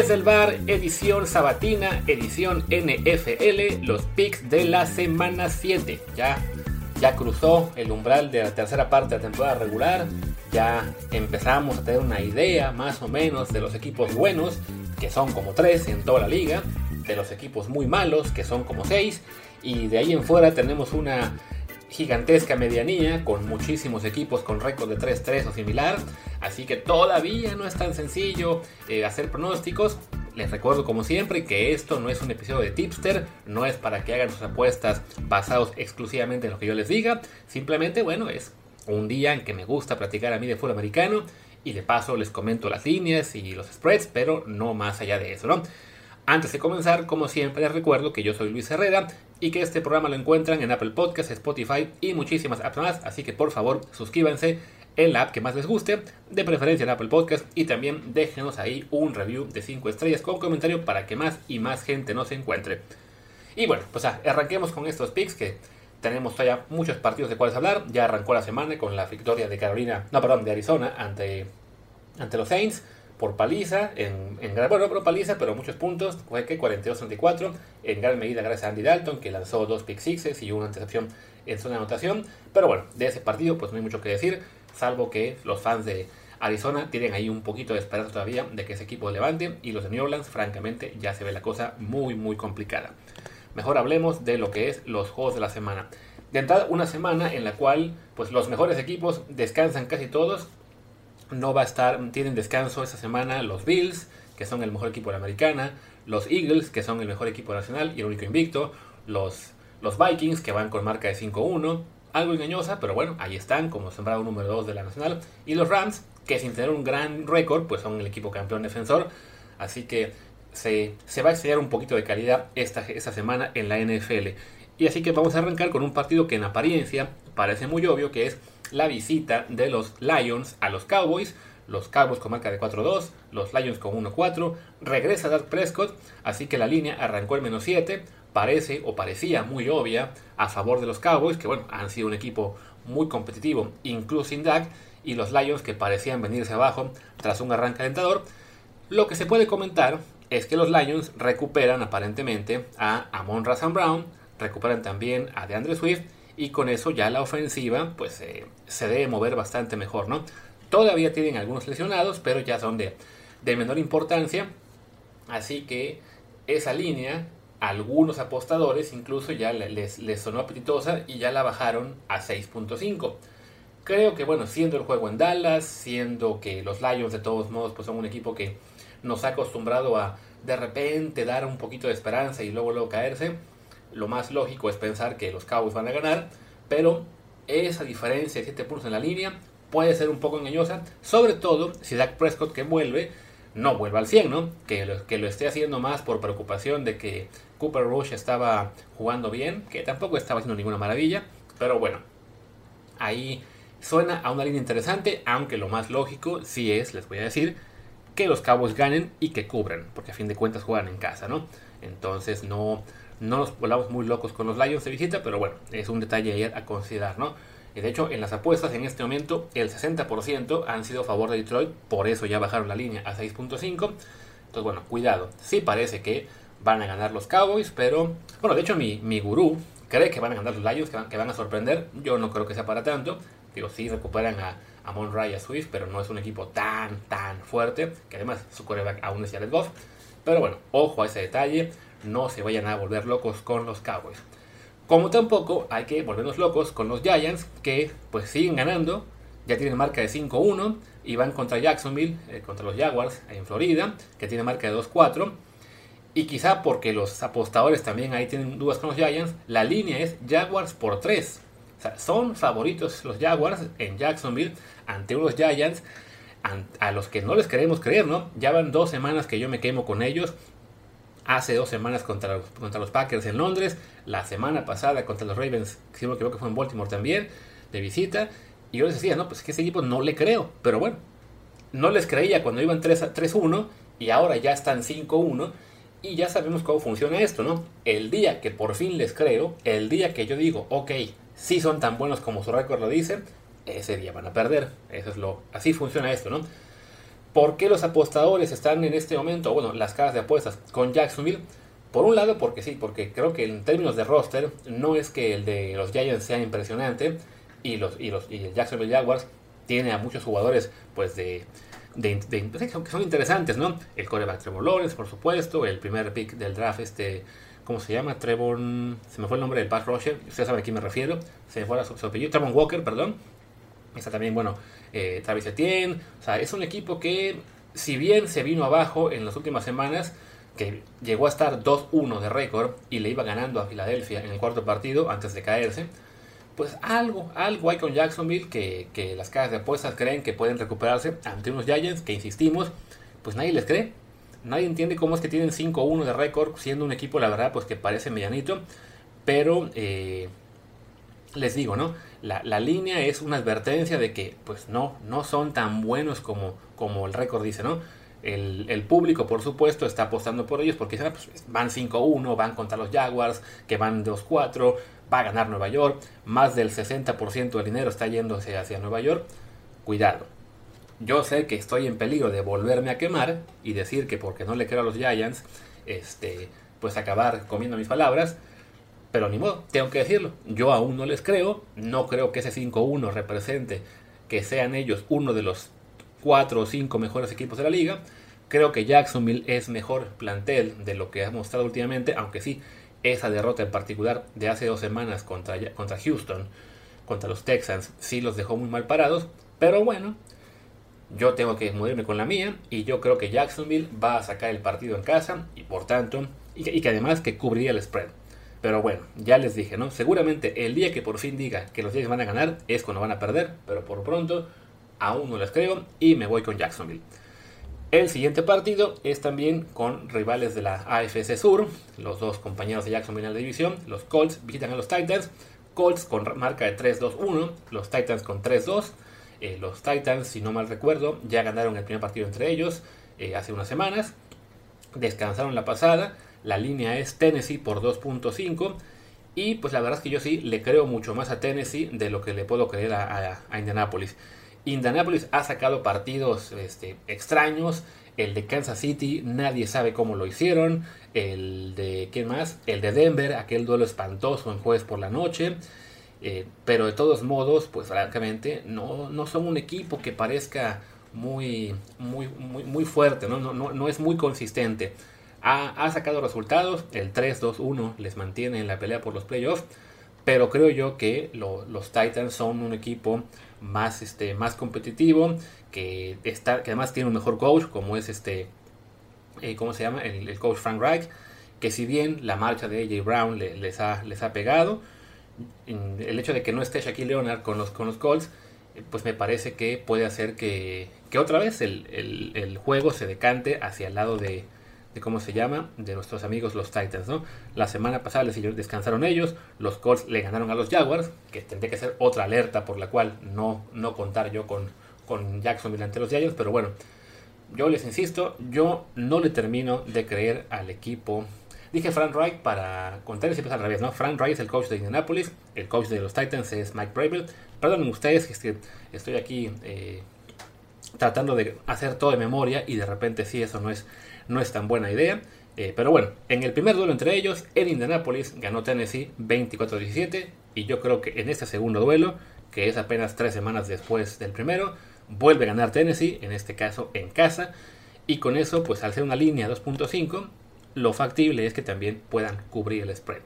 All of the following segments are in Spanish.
Desde el bar, edición sabatina, edición NFL, los picks de la semana 7. Ya, ya cruzó el umbral de la tercera parte de la temporada regular. Ya empezamos a tener una idea más o menos de los equipos buenos, que son como 3 en toda la liga, de los equipos muy malos, que son como 6, y de ahí en fuera tenemos una gigantesca medianía con muchísimos equipos con récord de 3-3 o similar. Así que todavía no es tan sencillo eh, hacer pronósticos. Les recuerdo como siempre que esto no es un episodio de tipster, no es para que hagan sus apuestas basados exclusivamente en lo que yo les diga. Simplemente, bueno, es un día en que me gusta platicar a mí de fútbol americano y de paso les comento las líneas y los spreads, pero no más allá de eso, ¿no? Antes de comenzar, como siempre, les recuerdo que yo soy Luis Herrera y que este programa lo encuentran en Apple Podcasts, Spotify y muchísimas apps más, así que por favor suscríbanse en la app que más les guste, de preferencia en Apple Podcast y también déjenos ahí un review de 5 estrellas con comentario para que más y más gente nos encuentre. Y bueno, pues ah, arranquemos con estos picks que tenemos todavía muchos partidos de cuales hablar. Ya arrancó la semana con la victoria de Carolina, no, perdón, de Arizona ante, ante los Saints por paliza, en, en gran, bueno, pero paliza, pero muchos puntos, fue que 42-34, en gran medida gracias a Andy Dalton, que lanzó dos pick sixes y una intercepción en zona de anotación, pero bueno, de ese partido pues no hay mucho que decir, salvo que los fans de Arizona tienen ahí un poquito de esperanza todavía de que ese equipo levante, y los de New Orleans, francamente, ya se ve la cosa muy, muy complicada. Mejor hablemos de lo que es los juegos de la semana. De entrada, una semana en la cual pues los mejores equipos descansan casi todos, no va a estar, tienen descanso esta semana los Bills, que son el mejor equipo de la americana, los Eagles, que son el mejor equipo nacional y el único invicto, los, los Vikings, que van con marca de 5-1, algo engañosa, pero bueno, ahí están como sembrado número 2 de la nacional, y los Rams, que sin tener un gran récord, pues son el equipo campeón defensor, así que se, se va a extrañar un poquito de calidad esta, esta semana en la NFL. Y así que vamos a arrancar con un partido que en apariencia parece muy obvio, que es la visita de los Lions a los Cowboys. Los Cowboys con marca de 4-2, los Lions con 1-4. Regresa Dak Prescott, así que la línea arrancó el menos 7. Parece o parecía muy obvia a favor de los Cowboys, que bueno, han sido un equipo muy competitivo, incluso sin Dak. Y los Lions que parecían venirse abajo tras un arranque alentador. Lo que se puede comentar es que los Lions recuperan aparentemente a Amon Razan Brown, recuperan también a DeAndre Swift y con eso ya la ofensiva pues eh, se debe mover bastante mejor, ¿no? Todavía tienen algunos lesionados, pero ya son de, de menor importancia, así que esa línea, algunos apostadores incluso ya les, les sonó apetitosa y ya la bajaron a 6.5. Creo que bueno, siendo el juego en Dallas, siendo que los Lions de todos modos pues son un equipo que nos ha acostumbrado a de repente dar un poquito de esperanza y luego luego caerse, lo más lógico es pensar que los Cowboys van a ganar, pero esa diferencia de 7 puntos en la línea puede ser un poco engañosa, sobre todo si Dak Prescott que vuelve no vuelva al 100, ¿no? Que lo, que lo esté haciendo más por preocupación de que Cooper Rush estaba jugando bien, que tampoco estaba haciendo ninguna maravilla, pero bueno, ahí suena a una línea interesante, aunque lo más lógico sí es, les voy a decir, que los Cowboys ganen y que cubran, porque a fin de cuentas juegan en casa, ¿no? Entonces no, no nos volamos muy locos con los Lions de visita, pero bueno, es un detalle a considerar, ¿no? De hecho, en las apuestas en este momento, el 60% han sido a favor de Detroit, por eso ya bajaron la línea a 6.5. Entonces, bueno, cuidado. Sí parece que van a ganar los Cowboys, pero, bueno, de hecho, mi, mi gurú cree que van a ganar los Lions, que van, que van, a sorprender. Yo no creo que sea para tanto. Digo, sí recuperan a, a Monray y a Swift, pero no es un equipo tan, tan fuerte, que además su coreback aún es Jared Goff. Pero bueno, ojo a ese detalle no se vayan a volver locos con los Cowboys. Como tampoco hay que volvernos locos con los Giants, que pues siguen ganando, ya tienen marca de 5-1 y van contra Jacksonville, eh, contra los Jaguars en Florida, que tiene marca de 2-4. Y quizá porque los apostadores también ahí tienen dudas con los Giants, la línea es Jaguars por 3. O sea, son favoritos los Jaguars en Jacksonville ante unos Giants a los que no les queremos creer, ¿no? Ya van dos semanas que yo me quemo con ellos hace dos semanas contra los, contra los Packers en Londres, la semana pasada contra los Ravens, si no creo que fue en Baltimore también, de visita. Y yo les decía, no, pues es que ese equipo no le creo. Pero bueno, no les creía cuando iban 3-1 y ahora ya están 5-1 y ya sabemos cómo funciona esto, ¿no? El día que por fin les creo, el día que yo digo, ok, si son tan buenos como su récord lo dice, ese día van a perder. Eso es lo, así funciona esto, ¿no? ¿Por qué los apostadores están en este momento, bueno, las casas de apuestas con Jacksonville? Por un lado, porque sí, porque creo que en términos de roster, no es que el de los Giants sea impresionante y, los, y, los, y el Jacksonville Jaguars tiene a muchos jugadores pues de, de, que son interesantes, ¿no? El coreback Trevor Lawrence, por supuesto, el primer pick del draft, este, ¿cómo se llama? Trevor, se me fue el nombre del pass rusher, usted sabe a quién me refiero, se me fue su, su apellido, Trevor Walker, perdón. Está también, bueno, eh, Travis Etienne, o sea, es un equipo que, si bien se vino abajo en las últimas semanas, que llegó a estar 2-1 de récord y le iba ganando a Filadelfia en el cuarto partido antes de caerse, pues algo, algo hay con Jacksonville que, que las casas de apuestas creen que pueden recuperarse ante unos Giants que, insistimos, pues nadie les cree. Nadie entiende cómo es que tienen 5-1 de récord, siendo un equipo, la verdad, pues que parece medianito. Pero eh, les digo, ¿no? La, la, línea es una advertencia de que, pues no, no son tan buenos como, como el récord dice, ¿no? El, el, público, por supuesto, está apostando por ellos porque ah, pues, van 5-1, van contra los Jaguars, que van 2-4, va a ganar Nueva York, más del 60% del dinero está yéndose hacia Nueva York. Cuidado. Yo sé que estoy en peligro de volverme a quemar y decir que porque no le creo a los Giants, este, pues acabar comiendo mis palabras, pero ni modo, tengo que decirlo. Yo aún no les creo, no creo que ese 5-1 represente que sean ellos uno de los 4 o 5 mejores equipos de la liga. Creo que Jacksonville es mejor plantel de lo que ha mostrado últimamente, aunque sí, esa derrota en particular de hace dos semanas contra, contra Houston, contra los Texans, sí los dejó muy mal parados. Pero bueno, yo tengo que moverme con la mía y yo creo que Jacksonville va a sacar el partido en casa y por tanto, y que, además que cubriría el spread. Pero bueno, ya les dije, ¿no? Seguramente el día que por fin diga que los Giants van a ganar es cuando van a perder, pero por pronto aún no les creo y me voy con Jacksonville. El siguiente partido es también con rivales de la AFC Sur, los dos compañeros de Jacksonville en la división, los Colts visitan a los Titans, Colts con marca de 3-2-1, los Titans con 3-2, eh, los Titans, si no mal recuerdo, ya ganaron el primer partido entre ellos eh, hace unas semanas, descansaron la pasada, la línea es Tennessee por 2.5 y pues la verdad es que yo sí le creo mucho más a Tennessee de lo que le puedo creer a, Indianapolis. Indianapolis ha sacado partidos este, extraños. El de Kansas City, nadie sabe cómo lo hicieron. El de, ¿quién más? El de Denver, aquel duelo espantoso en jueves por la noche. Eh, pero de todos modos, pues francamente, no, no son un equipo que parezca muy, muy, muy, muy fuerte, ¿no? No, no, es muy consistente. Ha, sacado resultados, el 3-2-1 les mantiene en la pelea por los playoffs, pero creo yo que los Titans son un equipo más, este, más competitivo, que, está, que además tiene un mejor coach, como es este, eh, ¿cómo se llama? El, coach Frank Reich, que si bien la marcha de AJ Brown les, ha, les ha pegado, el hecho de que no esté Shaquille Leonard con los, con los Colts, eh, pues me parece que puede hacer que, que otra vez el, el juego se decante hacia el lado de, de cómo se llama, de nuestros amigos los Titans, ¿no? La semana pasada les descansaron ellos, los Colts le ganaron a los Jaguars, que tendría que ser otra alerta por la cual no, no contar yo con, con Jacksonville ante los Giants, pero bueno, yo les insisto, yo no le termino de creer al equipo. Dije Frank Wright para contar siempre al revés, ¿no? Frank Wright es el coach de Indianapolis, el coach de los Titans es Mike Bravel. Perdonen ustedes que estoy aquí eh, tratando de hacer todo de memoria y de repente sí, eso no es no es tan buena idea. Eh, pero bueno, en el primer duelo entre ellos, en Indianapolis ganó Tennessee 24-17 y yo creo que en este segundo duelo, que es apenas tres semanas después del primero, vuelve a ganar Tennessee, en este caso en casa, y con eso, pues al ser una línea 2.5, lo factible es que también puedan cubrir el spread.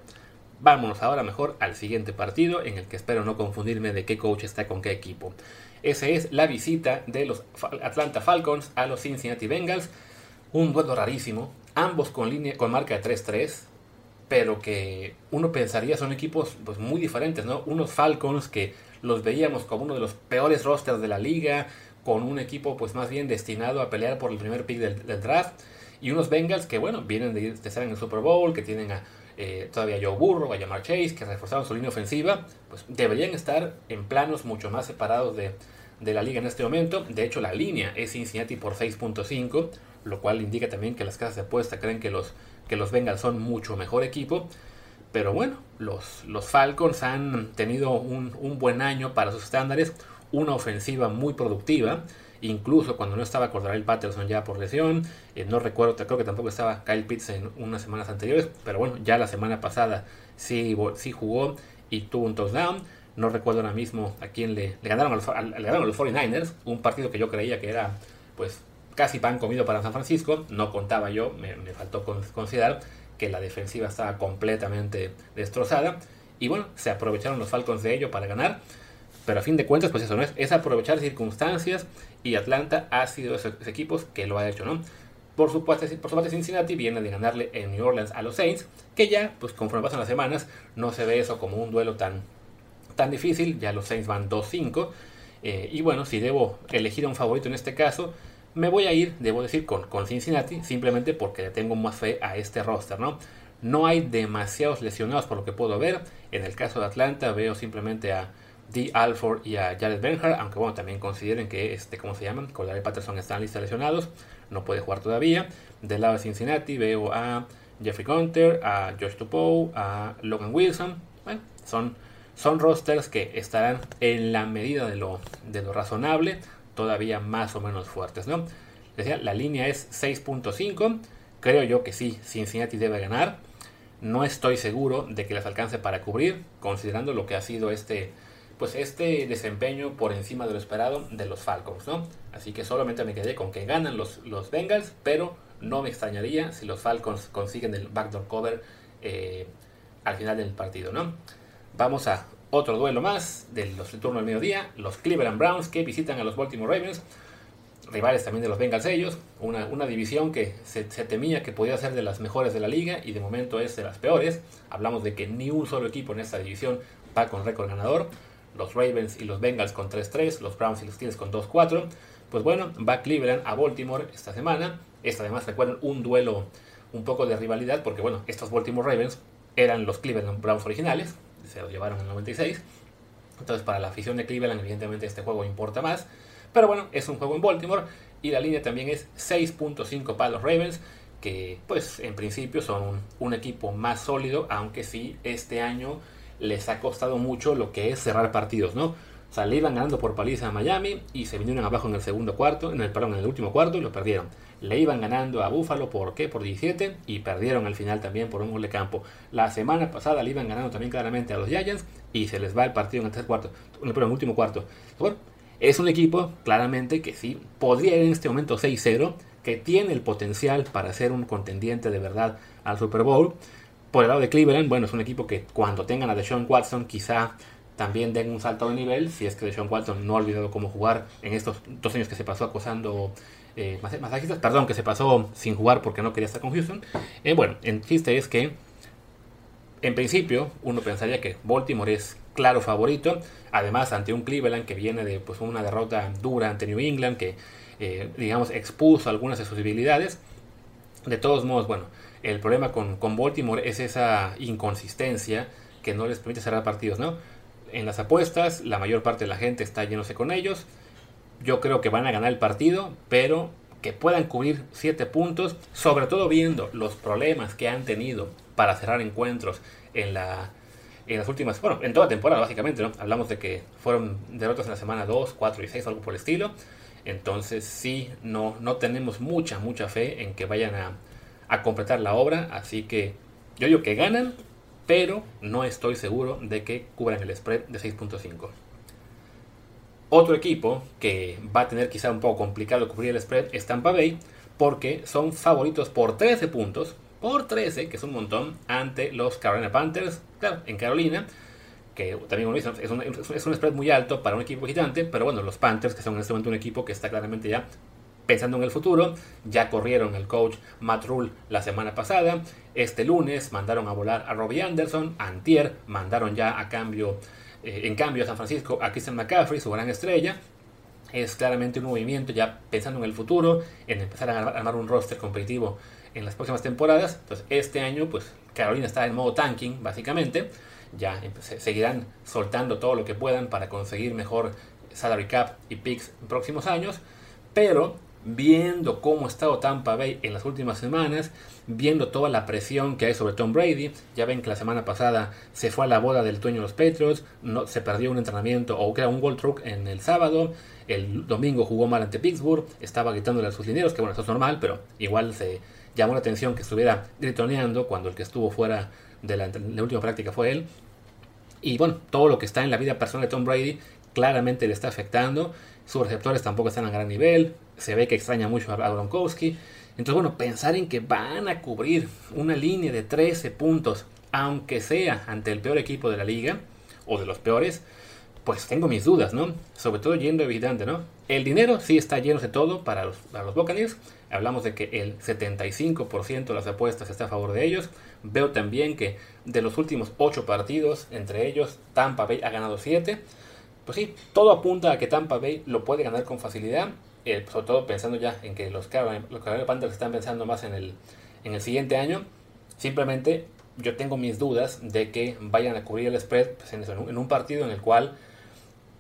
Vámonos ahora mejor al siguiente partido, en el que espero no confundirme de qué coach está con qué equipo. Esa es la visita de los Atlanta Falcons a los Cincinnati Bengals un duelo rarísimo, ambos con, línea, con marca de 3-3, pero que uno pensaría son equipos pues, muy diferentes, ¿no? Unos Falcons que los veíamos como uno de los peores rosters de la liga, con un equipo pues más bien destinado a pelear por el primer pick del, draft, y unos Bengals que, bueno, vienen de, estar en el Super Bowl, que tienen a, eh, todavía Joe Burrow, a Jamar Chase, que reforzaron su línea ofensiva, pues deberían estar en planos mucho más separados de, de la liga en este momento. De hecho, la línea es Cincinnati por 6.5 lo cual indica también que las casas de apuesta creen que los, que los Bengals son mucho mejor equipo. Pero bueno, los, los Falcons han tenido un, buen año para sus estándares, una ofensiva muy productiva incluso cuando no estaba el Patterson ya por lesión, eh, no recuerdo, creo que tampoco estaba Kyle Pitts en unas semanas anteriores, pero bueno, ya la semana pasada sí, sí jugó y tuvo un touchdown. No recuerdo ahora mismo a quién le, le ganaron, a los, le ganaron los 49ers, un partido que yo creía que era pues casi pan comido para San Francisco. No contaba yo, me, faltó considerar que la defensiva estaba completamente destrozada. Y bueno, se aprovecharon los Falcons de ello para ganar. Pero a fin de cuentas, pues eso no es, es aprovechar circunstancias y Atlanta ha sido esos, equipos que lo ha hecho, ¿no? Por supuesto, por su parte Cincinnati viene de ganarle en New Orleans a los Saints, que ya, pues conforme pasan las semanas, no se ve eso como un duelo tan, tan difícil, ya los Saints van 2-5, eh, y bueno, si debo elegir a un favorito en este caso, me voy a ir, debo decir, con, Cincinnati, simplemente porque le tengo más fe a este roster, ¿no? No hay demasiados lesionados por lo que puedo ver. En el caso de Atlanta veo simplemente a Dee Alford y a Jared Benhart, aunque bueno, también consideren que, este, ¿cómo se llaman? Cordell Patterson están listos lesionados, no puede jugar todavía. Del lado de Cincinnati veo a Jeffrey Gunter, a Josh Tupou, a Logan Wilson. Bueno, son, son rosters que estarán en la medida de lo, de lo razonable todavía más o menos fuertes, ¿no? Decía, la línea es 6.5. Creo yo que sí, Cincinnati debe ganar. No estoy seguro de que les alcance para cubrir, considerando lo que ha sido este, pues este desempeño por encima de lo esperado de los Falcons, ¿no? Así que solamente me quedé con que ganan los, los Bengals, pero no me extrañaría si los Falcons consiguen el backdoor cover eh, al final del partido, ¿no? Vamos a otro duelo más del, turno del mediodía. Los Cleveland Browns que visitan a los Baltimore Ravens. Rivales también de los Bengals ellos. Una, una división que se, temía que podía ser de las mejores de la liga y de momento es de las peores. Hablamos de que ni un solo equipo en esta división va con récord ganador. Los Ravens y los Bengals con 3-3. Los Browns y los Steelers con 2-4. Pues bueno, va Cleveland a Baltimore esta semana. Esta además recuerden un duelo un poco de rivalidad porque bueno, estos Baltimore Ravens eran los Cleveland Browns originales se lo llevaron en el 96. Entonces para la afición de Cleveland evidentemente este juego importa más. Pero bueno, es un juego en Baltimore y la línea también es 6.5 para los Ravens, que pues en principio son un, equipo más sólido, aunque sí este año les ha costado mucho lo que es cerrar partidos, ¿no? O sea, le iban ganando por paliza a Miami y se vinieron abajo en el segundo cuarto, en el, perdón, en el último cuarto y lo perdieron le iban ganando a Buffalo por qué? Por 17 y perdieron al final también por un gol de campo. La semana pasada le iban ganando también claramente a los Giants y se les va el partido en el tercer cuarto, en el último cuarto. Bueno, es un equipo claramente que sí podría ir en este momento 6-0, que tiene el potencial para ser un contendiente de verdad al Super Bowl. Por el lado de Cleveland, bueno, es un equipo que cuando tengan a Deshaun Watson quizá también den un salto de nivel, si es que Deshaun Watson no ha olvidado cómo jugar en estos dos años que se pasó acosando eh, masajistas, perdón, que se pasó sin jugar porque no quería estar con Houston. Eh, bueno, el chiste es que en principio uno pensaría que Baltimore es claro favorito, además ante un Cleveland que viene de pues, una derrota dura ante New England, que eh, digamos expuso algunas de sus debilidades. De todos modos, bueno, el problema con, con Baltimore es esa inconsistencia que no les permite cerrar partidos, ¿no? En las apuestas, la mayor parte de la gente está yéndose con ellos. Yo creo que van a ganar el partido, pero que puedan cubrir 7 puntos, sobre todo viendo los problemas que han tenido para cerrar encuentros en la en las últimas, bueno, en toda temporada básicamente, ¿no? Hablamos de que fueron derrotas en la semana 2, 4 y 6, algo por el estilo. Entonces sí, no, no tenemos mucha, mucha fe en que vayan a, a completar la obra. Así que yo digo que ganan, pero no estoy seguro de que cubran el spread de 6.5. Otro equipo que va a tener quizá un poco complicado cubrir el spread es Tampa Bay, porque son favoritos por 13 puntos, por 13, que es un montón, ante los Carolina Panthers, claro, en Carolina, que también es un, es un spread muy alto para un equipo gigante, pero bueno, los Panthers, que son en este momento un equipo que está claramente ya pensando en el futuro, ya corrieron el coach Matt Rule la semana pasada, este lunes mandaron a volar a Robbie Anderson, antier mandaron ya a cambio eh, en cambio, a San Francisco, a Christian McCaffrey, su gran estrella, es claramente un movimiento ya pensando en el futuro, en empezar a armar un roster competitivo en las próximas temporadas. Entonces, este año, pues Carolina está en modo tanking, básicamente. Ya seguirán soltando todo lo que puedan para conseguir mejor salary cap y picks en próximos años. Pero viendo cómo ha estado Tampa Bay en las últimas semanas, viendo toda la presión que hay sobre Tom Brady. Ya ven que la semana pasada se fue a la boda del dueño de los Patriots, no, se perdió un entrenamiento o era un gold truck en el sábado. El domingo jugó mal ante Pittsburgh, estaba gritándole a sus que bueno, eso es normal, pero igual se llamó la atención que estuviera gritoneando cuando el que estuvo fuera de la última práctica fue él. Y bueno, todo lo que está en la vida personal de Tom Brady claramente le está afectando. Sus receptores tampoco están a gran nivel. Se ve que extraña mucho a Gronkowski. Entonces, bueno, pensar en que van a cubrir una línea de 13 puntos, aunque sea ante el peor equipo de la liga, o de los peores, pues tengo mis dudas, ¿no? Sobre todo yendo evidente, ¿no? El dinero sí está lleno de todo para los, para los Buccaneers. Hablamos de que el 75% de las apuestas está a favor de ellos. Veo también que de los últimos 8 partidos, entre ellos Tampa Bay ha ganado 7. Pues sí, todo apunta a que Tampa Bay lo puede ganar con facilidad. Eh, sobre todo pensando ya en que los Carolina, los Panthers están pensando más en el, en el siguiente año. Simplemente yo tengo mis dudas de que vayan a cubrir el spread pues, en, un partido en el cual,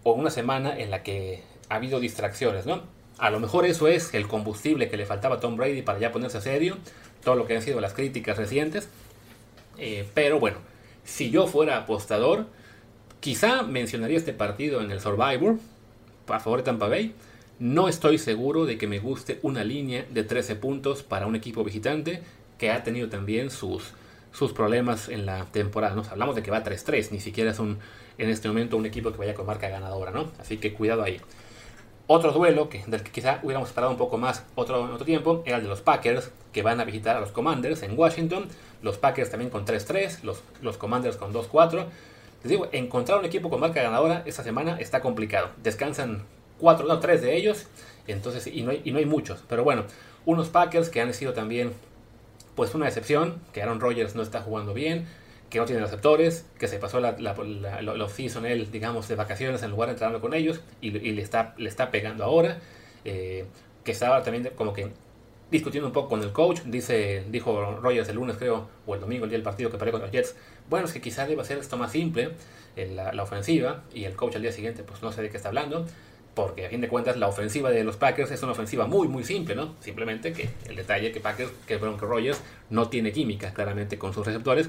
o una semana en la que ha habido distracciones, ¿no? A lo mejor eso es el combustible que le faltaba a Tom Brady para ya ponerse a serio, todo lo que han sido las críticas recientes. Eh, pero bueno, si yo fuera apostador, quizá mencionaría este partido en el Survivor, a favor de Tampa Bay. No estoy seguro de que me guste una línea de 13 puntos para un equipo visitante que ha tenido también sus, sus problemas en la temporada. Nos hablamos de que va 3-3, ni siquiera es un, en este momento un equipo que vaya con marca ganadora, ¿no? Así que cuidado ahí. Otro duelo del que quizá hubiéramos esperado un poco más otro, otro tiempo era el de los Packers, que van a visitar a los Commanders en Washington. Los Packers también con 3-3, los, los Commanders con 2-4. Les digo, encontrar un equipo con marca ganadora esta semana está complicado. Descansan 4, no, 3 de ellos, entonces, y no, hay, y no hay muchos. Pero bueno, unos Packers que han sido también pues una excepción, que Aaron Rodgers no está jugando bien que no tiene receptores, que se pasó la, la, digamos, de vacaciones en lugar de entrenando con ellos y, le, está, le está pegando ahora. Eh, que estaba también como que discutiendo un poco con el coach. Dice, dijo Rogers el lunes, creo, o el domingo, el día del partido que perdió contra los Jets. Bueno, es que quizás deba ser esto más simple, en la, ofensiva, y el coach al día siguiente, pues no sé de qué está hablando. Porque a fin de cuentas la ofensiva de los Packers es una ofensiva muy muy simple, ¿no? Simplemente que el detalle que Packers, que Bronco Rogers no tiene química claramente con sus receptores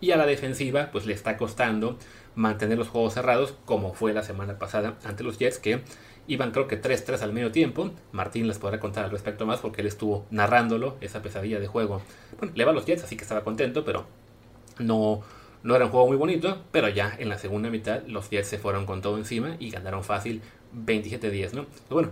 y a la defensiva pues le está costando mantener los juegos cerrados como fue la semana pasada ante los Jets que iban creo que 3-3 al medio tiempo. Martín les podrá contar al respecto más porque él estuvo narrándolo, esa pesadilla de juego. Bueno, le va a los Jets, así que estaba contento, pero no, no era un juego muy bonito. Pero ya en la segunda mitad los Jets se fueron con todo encima y ganaron fácil 27-10, ¿no? Pues bueno,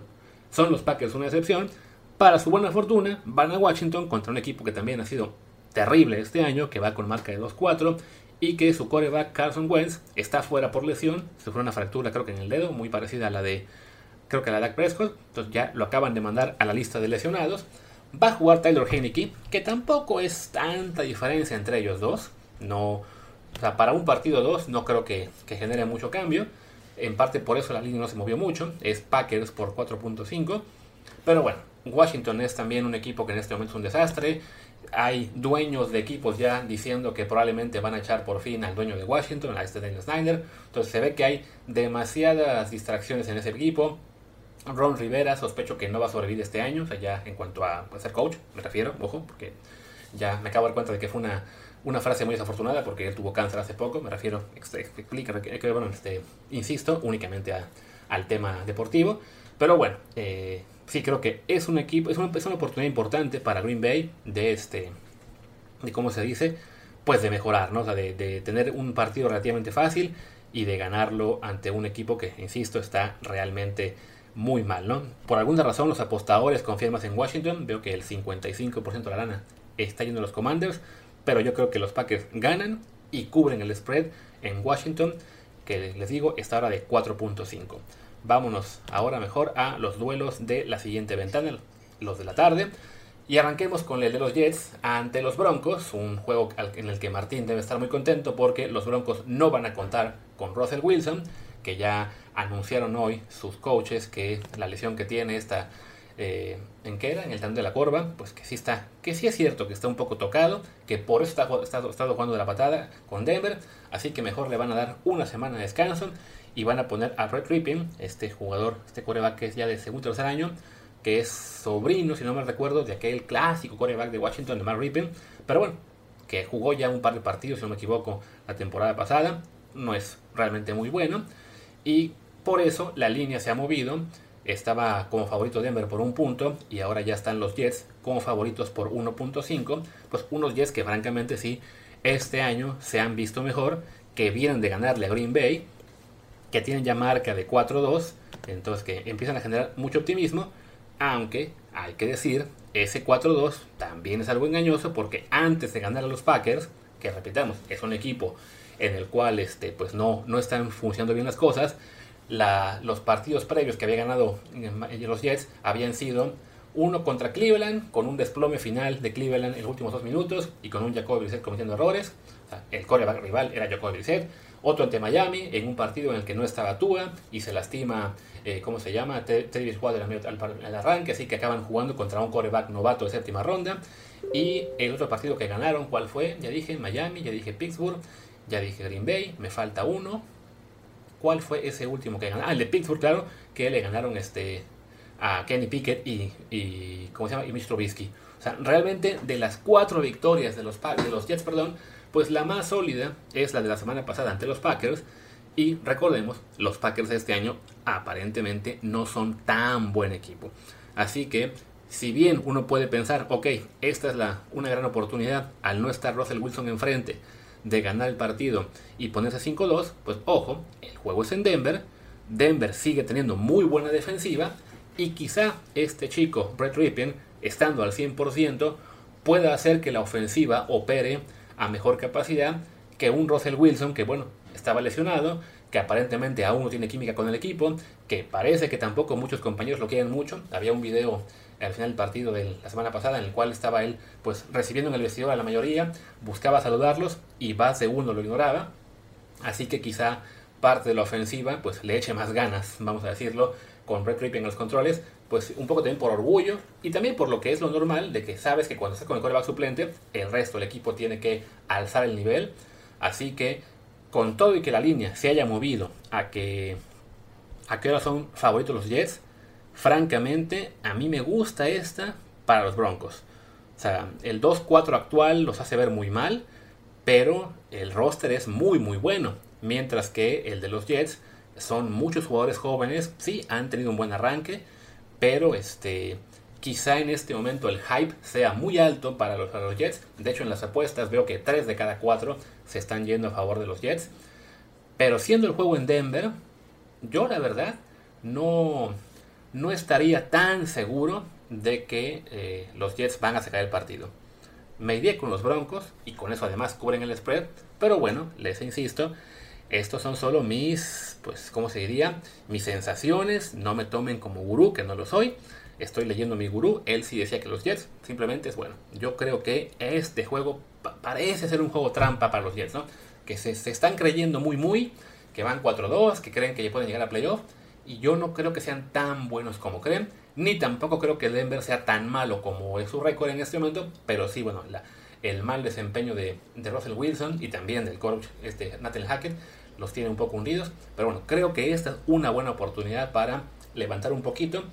son los Packers una excepción. Para su buena fortuna, van a Washington contra un equipo que también ha sido terrible este año, que va con marca de 2-4 y que su coreback Carson Wentz está fuera por lesión, sufrió una fractura creo que en el dedo, muy parecida a la de creo que a la de Dak Prescott, entonces ya lo acaban de mandar a la lista de lesionados. Va a jugar Tyler Heineke, que tampoco es tanta diferencia entre ellos dos, no, o sea, para un partido 2 no creo que, que genere mucho cambio, en parte por eso la línea no se movió mucho, es Packers por 4.5, pero bueno, Washington es también un equipo que en este momento es un desastre, hay dueños de equipos ya diciendo que probablemente van a echar por fin al dueño de Washington, a este Daniel Snyder. Entonces se ve que hay demasiadas distracciones en ese equipo. Ron Rivera sospecho que no va a sobrevivir este año, o sea, ya en cuanto a ser coach, me refiero, ojo, porque ya me acabo de dar cuenta de que fue una, una frase muy desafortunada porque él tuvo cáncer hace poco, me refiero, explica, bueno, este, insisto, únicamente al tema deportivo. Pero bueno, eh, sí creo que es un equipo, es una, una oportunidad importante para Green Bay de este, de cómo se dice, pues de mejorar, ¿no? Sea, de, tener un partido relativamente fácil y de ganarlo ante un equipo que, insisto, está realmente muy mal, ¿no? Por alguna razón los apostadores confían más en Washington, veo que el 55% de la lana está yendo a los Commanders, pero yo creo que los Packers ganan y cubren el spread en Washington, que les digo está ahora de 4.5. Vámonos ahora mejor a los duelos de la siguiente ventana, los de la tarde. Y arranquemos con el de los Jets ante los Broncos, un juego en el que Martín debe estar muy contento porque los Broncos no van a contar con Russell Wilson, que ya anunciaron hoy sus coaches que la lesión que tiene está eh, en qué era, en el tendón de la corva, pues que sí está, que sí es cierto que está un poco tocado, que por eso está, está, jugando de la patada con Denver, así que mejor le van a dar una semana de descanso y van a poner a Red Ripping, este jugador, este coreback que es ya de segundo tercer año, que es sobrino, si no me recuerdo, de aquel clásico quarterback de Washington, de Mark Rippin. Pero bueno, que jugó ya un par de partidos, si no me equivoco, la temporada pasada. No es realmente muy bueno. Y por eso la línea se ha movido. Estaba como favorito Denver por un punto y ahora ya están los Jets como favoritos por 1.5. Pues unos Jets que francamente sí, este año se han visto mejor, que vienen de ganarle a Green Bay, que tienen ya marca de 4-2, entonces que empiezan a generar mucho optimismo, aunque hay que decir, ese 4-2 también es algo engañoso porque antes de ganar a los Packers, que repitamos, es un equipo en el cual este, pues no, no están funcionando bien las cosas, los partidos previos que había ganado los Jets habían sido uno contra Cleveland, con un desplome final de Cleveland en los últimos dos minutos y con un Jacoby Brissett cometiendo errores. el coreback rival era Jacoby Brissett. Otro ante Miami, en un partido en el que no estaba Tua y se lastima, eh, ¿cómo se llama? Travis Water al, al, arranque, así que acaban jugando contra un coreback novato de séptima ronda. Y el otro partido que ganaron, ¿cuál fue? Ya dije Miami, ya dije Pittsburgh, ya dije Green Bay, me falta uno. ¿Cuál fue ese último que ganaron? Ah, el de Pittsburgh, claro, que le ganaron este a Kenny Pickett y, y ¿cómo se llama? Y Mitch Trubisky. O sea, realmente de las cuatro victorias de los, de los Jets, perdón, pues la más sólida es la de la semana pasada ante los Packers. Y recordemos, los Packers de este año aparentemente no son tan buen equipo. Así que, si bien uno puede pensar, ok, esta es la, una gran oportunidad al no estar Russell Wilson enfrente de ganar el partido y ponerse 5-2, pues ojo, el juego es en Denver. Denver sigue teniendo muy buena defensiva y quizá este chico, Brett Rippin, estando al 100%, pueda hacer que la ofensiva opere a mejor capacidad que un Russell Wilson que, bueno, estaba lesionado, que aparentemente aún no tiene química con el equipo, que parece que tampoco muchos compañeros lo quieren mucho. Había un video al final del partido de la semana pasada en el cual estaba él pues recibiendo en el vestidor a la mayoría, buscaba saludarlos y va segundo lo ignoraba. Así que quizá parte de la ofensiva pues le eche más ganas, vamos a decirlo, con Red Rip en los controles, pues un poco también por orgullo y también por lo que es lo normal de que sabes que cuando estás con el coreback suplente, el resto del equipo tiene que alzar el nivel. Así que con todo y que la línea se haya movido a que a qué hora son favoritos los Jets, francamente a mí me gusta esta para los Broncos. O sea, el 2-4 actual los hace ver muy mal, pero el roster es muy muy bueno, mientras que el de los Jets son muchos jugadores jóvenes, sí, han tenido un buen arranque, pero este, quizá en este momento el hype sea muy alto para los, los Jets. De hecho, en las apuestas veo que 3 de cada 4 se están yendo a favor de los Jets. Pero siendo el juego en Denver, yo la verdad no, no estaría tan seguro de que eh, los Jets van a sacar el partido. Me iría con los Broncos y con eso además cubren el spread. Pero bueno, les insisto, estos son solo mis, pues, ¿cómo se diría? Mis sensaciones. No me tomen como gurú, que no lo soy. Estoy leyendo mi gurú. Él sí decía que los Jets. Simplemente es bueno. Yo creo que este juego parece ser un juego trampa para los Jets, ¿no? Que se, están creyendo muy, muy. Que van 4-2, que creen que ya pueden llegar a playoff. Y yo no creo que sean tan buenos como creen. Ni tampoco creo que Denver sea tan malo como es su récord en este momento. Pero sí, bueno, el mal desempeño de, de, Russell Wilson y también del coach este, Nathan Hackett los tiene un poco hundidos. Pero bueno, creo que esta es una buena oportunidad para levantar un poquito.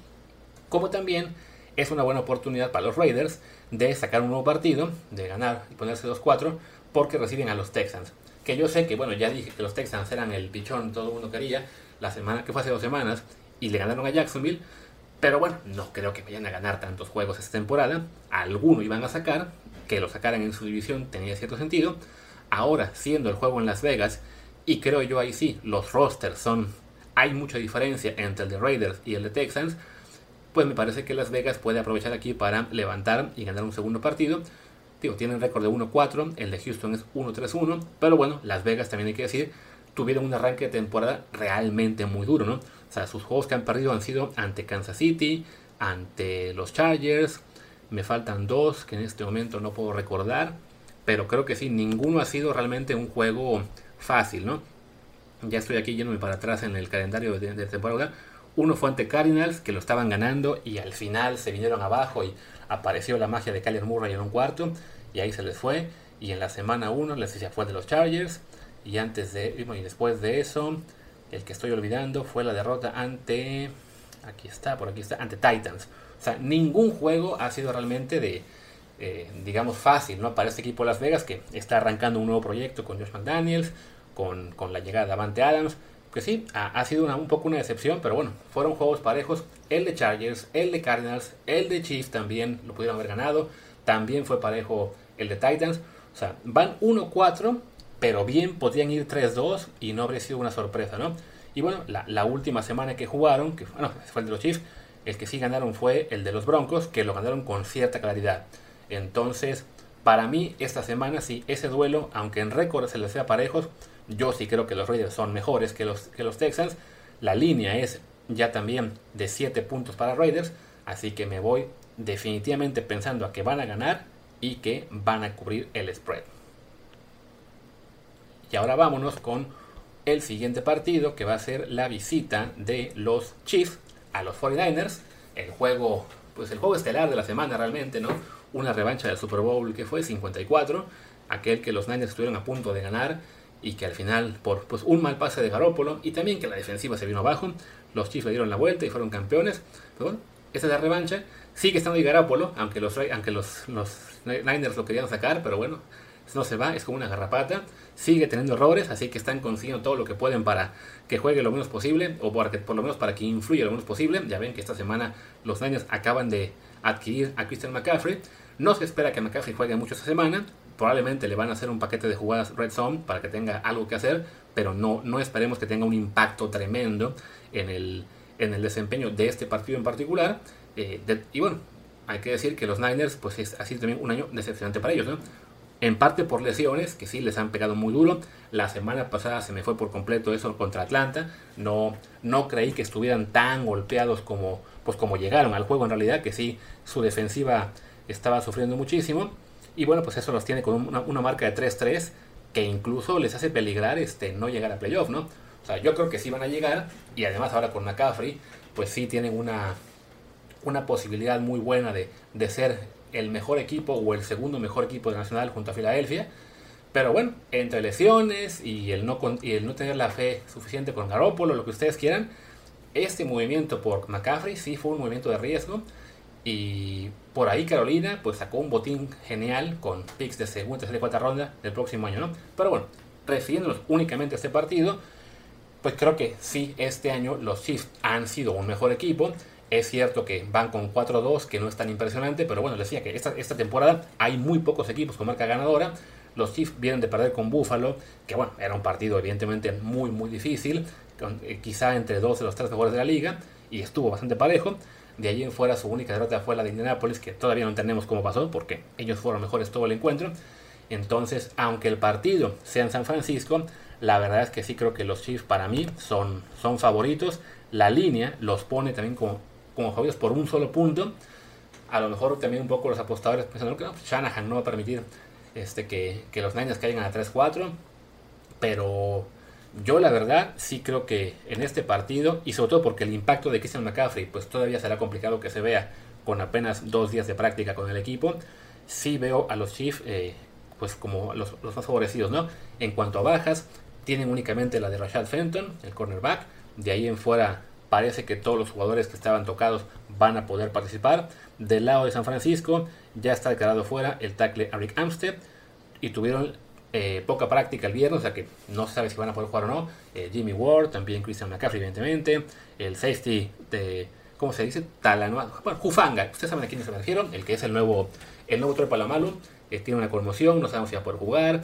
Como también es una buena oportunidad para los Raiders de sacar un nuevo partido, de ganar y ponerse 2-4, porque reciben a los Texans. Que yo sé que, bueno, ya dije que los Texans eran el pichón, todo el mundo quería, la semana que fue hace dos semanas, y le ganaron a Jacksonville. Pero bueno, no creo que vayan a ganar tantos juegos esta temporada. Alguno iban a sacar, que lo sacaran en su división tenía cierto sentido. Ahora, siendo el juego en Las Vegas y creo yo ahí sí, los rosters son. Hay mucha diferencia entre el de Raiders y el de Texans. Pues me parece que Las Vegas puede aprovechar aquí para levantar y ganar un segundo partido. Digo, tienen récord de 1-4, el de Houston es 1-3-1. Pero bueno, Las Vegas también hay que decir, tuvieron un arranque de temporada realmente muy duro, ¿no? O sea, sus juegos que han perdido han sido ante Kansas City, ante los Chargers. Me faltan dos que en este momento no puedo recordar. Pero creo que sí, ninguno ha sido realmente un juego fácil, ¿no? Ya estoy aquí yéndome para atrás en el calendario de, temporada. Uno fue ante Cardinals, que lo estaban ganando y al final se vinieron abajo y apareció la magia de Kyler Murray en un cuarto y ahí se les fue. Y en la semana 1 les decía fue de los Chargers y antes de y después de eso el que estoy olvidando fue la derrota ante aquí está, por aquí está, ante Titans. O sea, ningún juego ha sido realmente de, eh, digamos, fácil, ¿no? Para este equipo de Las Vegas que está arrancando un nuevo proyecto con Josh McDaniels, con, con la llegada de Avante Adams. Que sí, ha, sido un poco una decepción, pero bueno, fueron juegos parejos. El de Chargers, el de Cardinals, el de Chiefs también lo pudieron haber ganado. También fue parejo el de Titans. O sea, van 1-4, pero bien podrían ir 3-2 y no habría sido una sorpresa, ¿no? Y bueno, la, la, última semana que jugaron, que bueno, fue el de los Chiefs, el que sí ganaron fue el de los Broncos, que lo ganaron con cierta claridad. Entonces, para mí, esta semana sí, ese duelo, aunque en récord se les sea parejos, yo sí creo que los Raiders son mejores que los, que los Texans. La línea es ya también de 7 puntos para Raiders, así que me voy definitivamente pensando a que van a ganar y que van a cubrir el spread. Y ahora vámonos con el siguiente partido que va a ser la visita de los Chiefs a los 49ers. El juego, pues el juego estelar de la semana realmente, ¿no? Una revancha del Super Bowl que fue 54, aquel que los Niners estuvieron a punto de ganar y que al final por pues, un mal pase de Garópolo y también que la defensiva se vino abajo, los Chiefs le dieron la vuelta y fueron campeones. Pero bueno, esa es la revancha. Sigue estando ahí Garópolo, aunque los, aunque los, los Niners lo querían sacar, pero bueno, no se va, es como una garrapata. Sigue teniendo errores, así que están consiguiendo todo lo que pueden para que juegue lo menos posible, o por, por lo menos para que influya lo menos posible. Ya ven que esta semana los Niners acaban de adquirir a Christian McCaffrey. No se espera que McCaffrey juegue mucho esta semana. Probablemente le van a hacer un paquete de jugadas Red Zone para que tenga algo que hacer, pero no, no esperemos que tenga un impacto tremendo en el, en el desempeño de este partido en particular. Eh, y bueno, hay que decir que los Niners, pues es, sido también un año decepcionante para ellos, ¿no? En parte por lesiones, que sí les han pegado muy duro. La semana pasada se me fue por completo eso contra Atlanta. No, no creí que estuvieran tan golpeados como, pues como llegaron al juego en realidad, que sí, su defensiva estaba sufriendo muchísimo. Y bueno, pues eso los tiene con una, marca de 3-3 que incluso les hace peligrar este, no llegar a playoff, ¿no? O sea, yo creo que sí van a llegar y además ahora con McCaffrey, pues sí tienen una, una posibilidad muy buena de, de ser el mejor equipo o el segundo mejor equipo de Nacional junto a Filadelfia. Pero bueno, entre lesiones y el no, y el no tener la fe suficiente con Garoppolo, lo que ustedes quieran, este movimiento por McCaffrey sí fue un movimiento de riesgo. Y por ahí Carolina pues sacó un botín genial con picks de segunda, tercera y cuarta ronda del próximo año, ¿no? Pero bueno, refiriéndonos únicamente a este partido, pues creo que sí, este año los Chiefs han sido un mejor equipo. Es cierto que van con 4-2, que no es tan impresionante, pero bueno, les decía que esta, esta temporada hay muy pocos equipos con marca ganadora. Los Chiefs vienen de perder con Buffalo, que bueno, era un partido evidentemente muy, muy difícil, eh, quizá entre dos de los tres mejores de la liga, y estuvo bastante parejo. De allí en fuera su única derrota fue la de Indianapolis, que todavía no entendemos cómo pasó, porque ellos fueron mejores todo el encuentro. Entonces, aunque el partido sea en San Francisco, la verdad es que sí creo que los Chiefs para mí son, son favoritos. La línea los pone también como como favoritos por un solo punto. A lo mejor también un poco los apostadores pensando que Shanahan no va a permitir este, que, que los Niners caigan a 3-4. Pero yo la verdad sí creo que en este partido, y sobre todo porque el impacto de Christian McCaffrey, pues todavía será complicado que se vea con apenas dos días de práctica con el equipo, sí veo a los Chiefs eh, pues como los, los, más favorecidos, ¿no? En cuanto a bajas, tienen únicamente la de Rashad Fenton, el cornerback, de ahí en fuera Parece que todos los jugadores que estaban tocados van a poder participar. Del lado de San Francisco ya está declarado fuera el tackle Eric Amstead y tuvieron eh, poca práctica el viernes, o sea que no se sabe si van a poder jugar o no. Eh, Jimmy Ward, también Christian McCaffrey, evidentemente. El safety de, ¿cómo se dice? Talanoa, bueno, Jufanga, ustedes saben a quién se refiero, el que es el nuevo, el nuevo Troy Palamalu, eh, tiene una conmoción, no sabemos si va a poder jugar.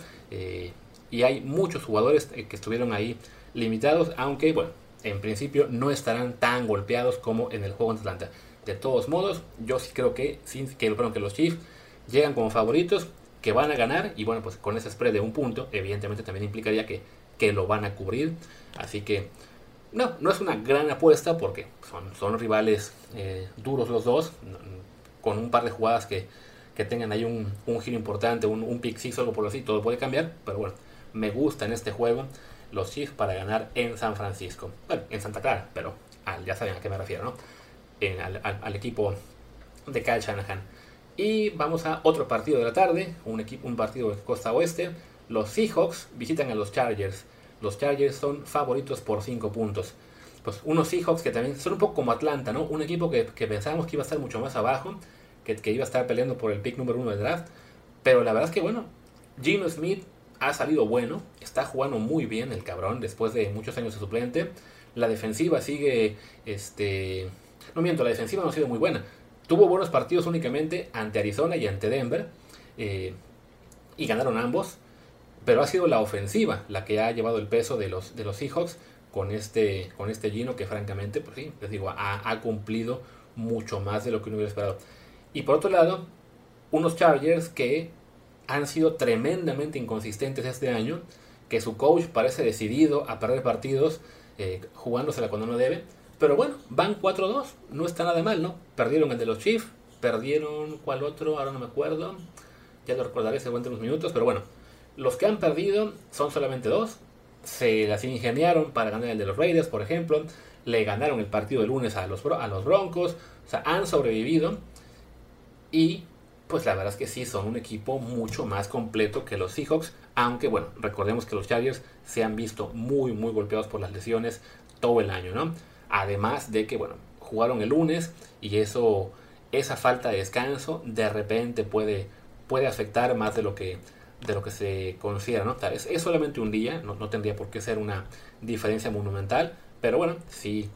y hay muchos jugadores que estuvieron ahí limitados, aunque, bueno, en principio no estarán tan golpeados como en el juego en Atlanta. De todos modos, yo sí creo que, que, que los Chiefs llegan como favoritos, que van a ganar, y bueno, pues con ese spread de un punto, evidentemente también implicaría que, que lo van a cubrir. Así que, no, no es una gran apuesta porque son, son rivales eh, duros los dos, con un par de jugadas que, que tengan ahí un, un giro importante, un, un pick o algo por así, todo puede cambiar, pero bueno, me gusta en este juego los Chiefs para ganar en San Francisco. Bueno, en Santa Clara, pero ya saben a qué me refiero, ¿no? al, equipo de Kyle Shanahan. Y vamos a otro partido de la tarde, un, equipo, un partido de costa oeste. Los Seahawks visitan a los Chargers. Los Chargers son favoritos por 5 puntos. pues unos Seahawks que también son un poco como Atlanta, ¿no? Un equipo que, pensábamos que iba a estar mucho más abajo, que, que, iba a estar peleando por el pick número uno del draft. Pero la verdad es que, bueno, Gino Smith ha salido bueno, está jugando muy bien el cabrón después de muchos años de suplente. La defensiva sigue, este... No miento, la defensiva no ha sido muy buena. Tuvo buenos partidos únicamente ante Arizona y ante Denver. Eh, y ganaron ambos. Pero ha sido la ofensiva la que ha llevado el peso de los, de los Seahawks con este, con este Gino que francamente, pues sí, les digo, ha, ha cumplido mucho más de lo que uno hubiera esperado. Y por otro lado, unos Chargers que han sido tremendamente inconsistentes este año, que su coach parece decidido a perder partidos eh, jugándosela cuando no debe. Pero bueno, van 4-2, no está nada mal, ¿no? Perdieron el de los Chiefs, perdieron cuál otro, ahora no me acuerdo, ya lo recordaré según unos minutos, pero bueno, los que han perdido son solamente dos, se las ingeniaron para ganar el de los Raiders, por ejemplo, le ganaron el partido de lunes a los, a los Broncos, o sea, han sobrevivido. Y pues la verdad es que sí, son un equipo mucho más completo que los Seahawks, aunque bueno, recordemos que los Chargers se han visto muy, muy golpeados por las lesiones todo el año, ¿no? Además de que, bueno, jugaron el lunes y eso, esa falta de descanso de repente puede, puede afectar más de lo que, de lo que se considera, ¿no? es, solamente un día, no, no, tendría por qué ser una diferencia monumental, pero bueno, sí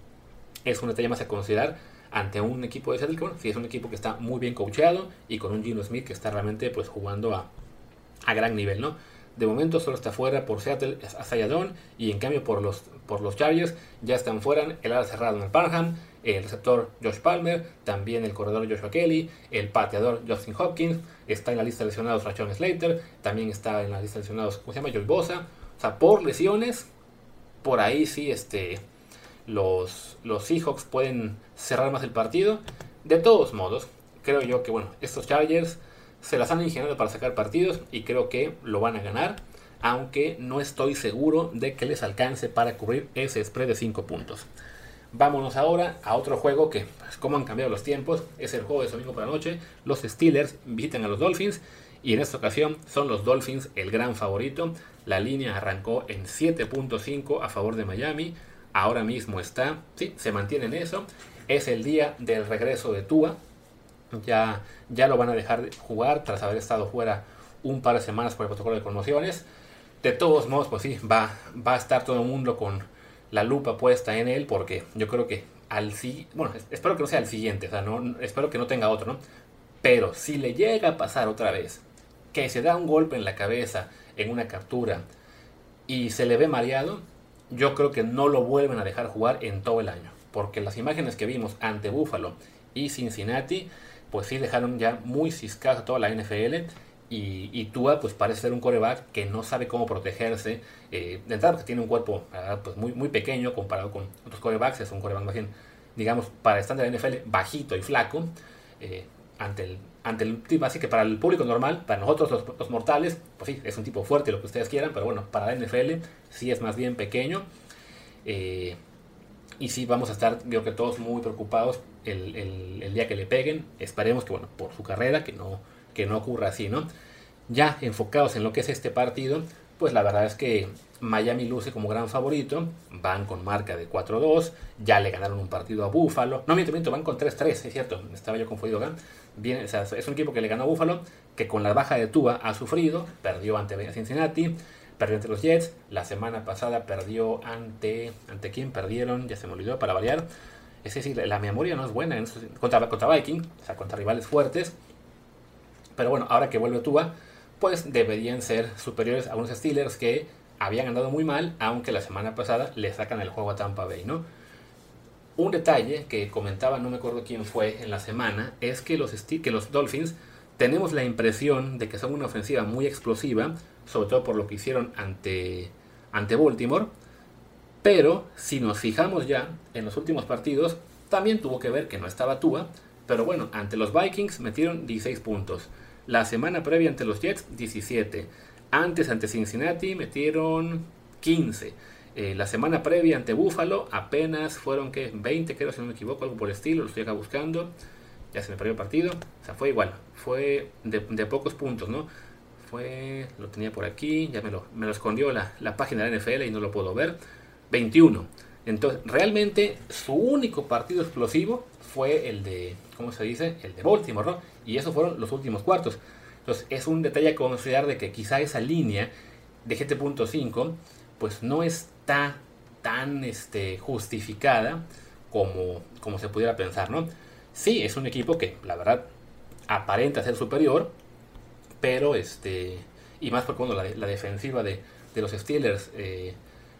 es un detalle más a considerar ante un equipo de que, bueno, sí es un equipo que está muy bien coacheado y con un Gino Smith que está realmente pues jugando a, a gran nivel, ¿no? De momento solo está fuera por Seattle Sayadon y en cambio por los, por los Chargers ya están fuera el ala cerrado en el Parham, el receptor Josh Palmer, también el corredor Joshua Kelly, el pateador Justin Hopkins, está en la lista de lesionados Rachon Slater, también está en la lista de lesionados, ¿cómo se llama? Joy Bosa. O sea, por lesiones, por ahí sí, este, los, los Seahawks pueden cerrar más el partido. De todos modos, creo yo que bueno, estos Chargers se las han ingeniado para sacar partidos y creo que lo van a ganar. Aunque no estoy seguro de que les alcance para cubrir ese spread de 5 puntos. Vámonos ahora a otro juego que, pues, como han cambiado los tiempos, es el juego de domingo por la noche. Los Steelers visitan a los Dolphins y en esta ocasión son los Dolphins el gran favorito. La línea arrancó en 7.5 a favor de Miami ahora mismo está, sí, se mantiene en eso. Es el día del regreso de Tua. Ya, ya lo van a dejar jugar tras haber estado fuera un par de semanas por el protocolo de conmociones. De todos modos, pues sí, va, va a estar todo el mundo con la lupa puesta en él porque yo creo que al bueno, espero que no sea el siguiente, o sea, no, espero que no tenga otro, ¿no? Pero si le llega a pasar otra vez que se da un golpe en la cabeza en una captura y se le ve mareado, yo creo que no lo vuelven a dejar jugar en todo el año. Porque las imágenes que vimos ante Buffalo y Cincinnati, pues sí dejaron ya muy ciscado a toda la NFL. Y, Tua pues parece ser un coreback que no sabe cómo protegerse. Eh, de entrada porque tiene un cuerpo pues, muy, muy pequeño comparado con otros corebacks. Es un coreback más bien, digamos, para estándar de NFL bajito y flaco. Eh, ante el, ante el tipo, así que para el público normal, para nosotros los, mortales, pues sí, es un tipo fuerte, lo que ustedes quieran, pero bueno, para la NFL sí es más bien pequeño. Eh, y sí vamos a estar, creo que todos muy preocupados el, el, día que le peguen. Esperemos que, bueno, por su carrera, que no, que no ocurra así, ¿no? Ya enfocados en lo que es este partido, pues la verdad es que Miami luce como gran favorito, van con marca de 4-2, ya le ganaron un partido a Buffalo, no miento, miento, van con 3-3, es cierto, estaba yo confundido acá, Es un equipo que le ganó a Buffalo, que con la baja de Tua ha sufrido, perdió ante Cincinnati, perdió ante los Jets, la semana pasada perdió ante, ¿ante quién perdieron? Ya se me olvidó, para variar, es decir, la memoria no es buena contra, contra Viking, o sea, contra rivales fuertes, pero bueno, ahora que vuelve Tua, pues deberían ser superiores a unos Steelers que habían andado muy mal, aunque la semana pasada le sacan el juego a Tampa Bay, ¿no? Un detalle que comentaba, no me acuerdo quién fue en la semana, es que los, que los Dolphins tenemos la impresión de que son una ofensiva muy explosiva, sobre todo por lo que hicieron ante, ante Baltimore, pero si nos fijamos ya en los últimos partidos, también tuvo que ver que no estaba Tua, pero bueno, ante los Vikings metieron 16 puntos. La semana previa ante los Jets, 17. Antes ante Cincinnati metieron 15. Eh, la semana previa ante Buffalo apenas fueron que 20, creo, si no me equivoco, algo por el estilo, lo estoy acá buscando. Ya se me perdió el partido. O sea, fue igual. Fue de, pocos puntos, ¿no? Fue, lo tenía por aquí, ya me lo, me lo escondió la, la página de la NFL y no lo puedo ver. 21. Entonces, realmente su único partido explosivo fue el de, ¿cómo se dice? El de Baltimore, ¿no? Y esos fueron los últimos cuartos. Entonces, es un detalle a considerar de que quizá esa línea de GT.5 pues no tan este, justificada como, se pudiera pensar, ¿no? Sí, es un equipo que, la verdad, aparenta ser superior, pero este, y más porque bueno, la, defensiva de, los Steelers eh,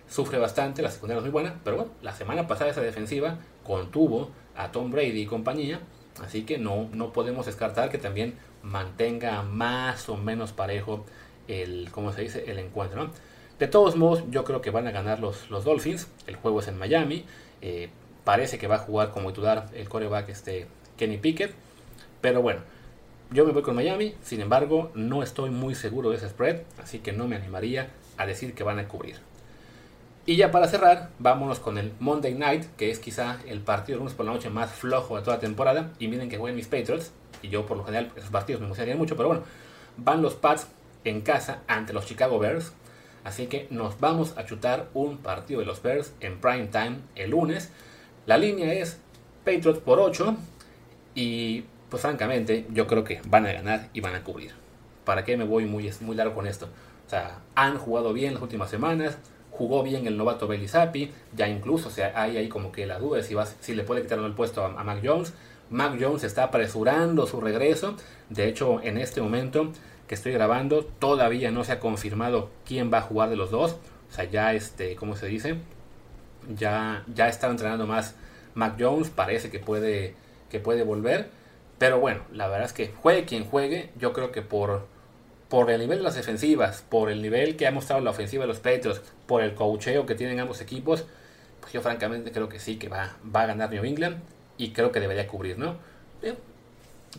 sufre bastante, la secundaria es muy buena, pero bueno, la semana pasada esa defensiva contuvo a Tom Brady y compañía, así que no, no podemos descartar que también mantenga más o menos parejo el, ¿cómo se dice? el encuentro. ¿no? De todos modos, yo creo que van a ganar los, los Dolphins, el juego es en Miami, eh, parece que va a jugar como titular el coreback este, Kenny Pickett, pero bueno, yo me voy con Miami, sin embargo, no estoy muy seguro de ese spread, así que no me animaría a decir que van a cubrir. Y ya para cerrar, vámonos con el Monday Night, que es quizá el partido de lunes por la noche más flojo de toda la temporada. Y miren que juegan mis Patriots, y yo por lo general esos partidos me emocionarían mucho, pero bueno, van los Pats en casa ante los Chicago Bears. Así que nos vamos a chutar un partido de los Bears en prime time el lunes. La línea es Patriots por 8 y pues francamente yo creo que van a ganar y van a cubrir. ¿Para qué me voy muy, muy largo con esto? O sea, han jugado bien las últimas semanas, jugó bien el novato Belisapi, ya incluso o sea, hay ahí como que la duda de si, va, si le puede quitar el puesto a, Mac Jones. Mac Jones está apresurando su regreso, de hecho en este momento que estoy grabando todavía no se ha confirmado quién va a jugar de los dos, o sea, ya este, ¿cómo se dice? Ya, ya está entrenando más Mac Jones, parece que puede, que puede volver, pero bueno, la verdad es que juegue quien juegue, yo creo que por, por el nivel de las defensivas, por el nivel que ha mostrado la ofensiva de los Patriots, por el coacheo que tienen ambos equipos, pues yo francamente creo que sí, que va, va a ganar New England y creo que debería cubrir, ¿no?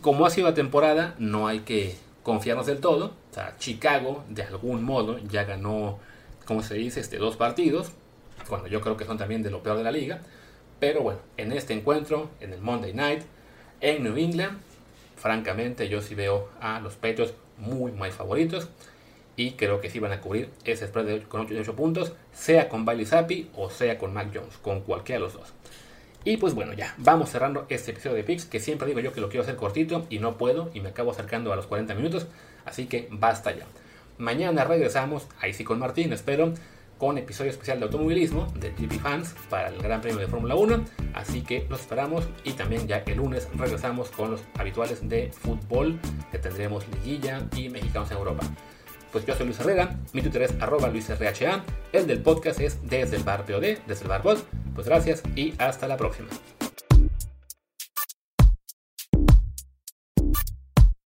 como ha sido la temporada, no hay que confiarnos del todo. O sea, Chicago, de algún modo, ya ganó, como se dice, este, dos partidos, cuando yo creo que son también de lo peor de la liga. Pero bueno, en este encuentro, en el Monday Night, en New England, francamente yo sí veo a los Patriots muy, muy favoritos. Y creo que sí van a cubrir ese spread de 8, con 8, puntos, sea con Bailey Zappi o sea con Mac Jones, con cualquiera de los dos. Y pues bueno, ya, vamos cerrando este episodio de Pix, que siempre digo yo que lo quiero hacer cortito y no puedo y me acabo acercando a los 40 minutos, así que basta ya. Mañana regresamos, ahí sí con Martín, espero, con episodio especial de automovilismo de GP Fans para el Gran Premio de Fórmula 1. Así que los esperamos y también ya el lunes regresamos con los habituales de fútbol que tendremos liguilla y mexicanos en Europa. Pues yo soy Luis Herrera, mi Twitter es arroba LuisRHA, el del podcast es desde el bar POD, desde el bar Pues gracias y hasta la próxima.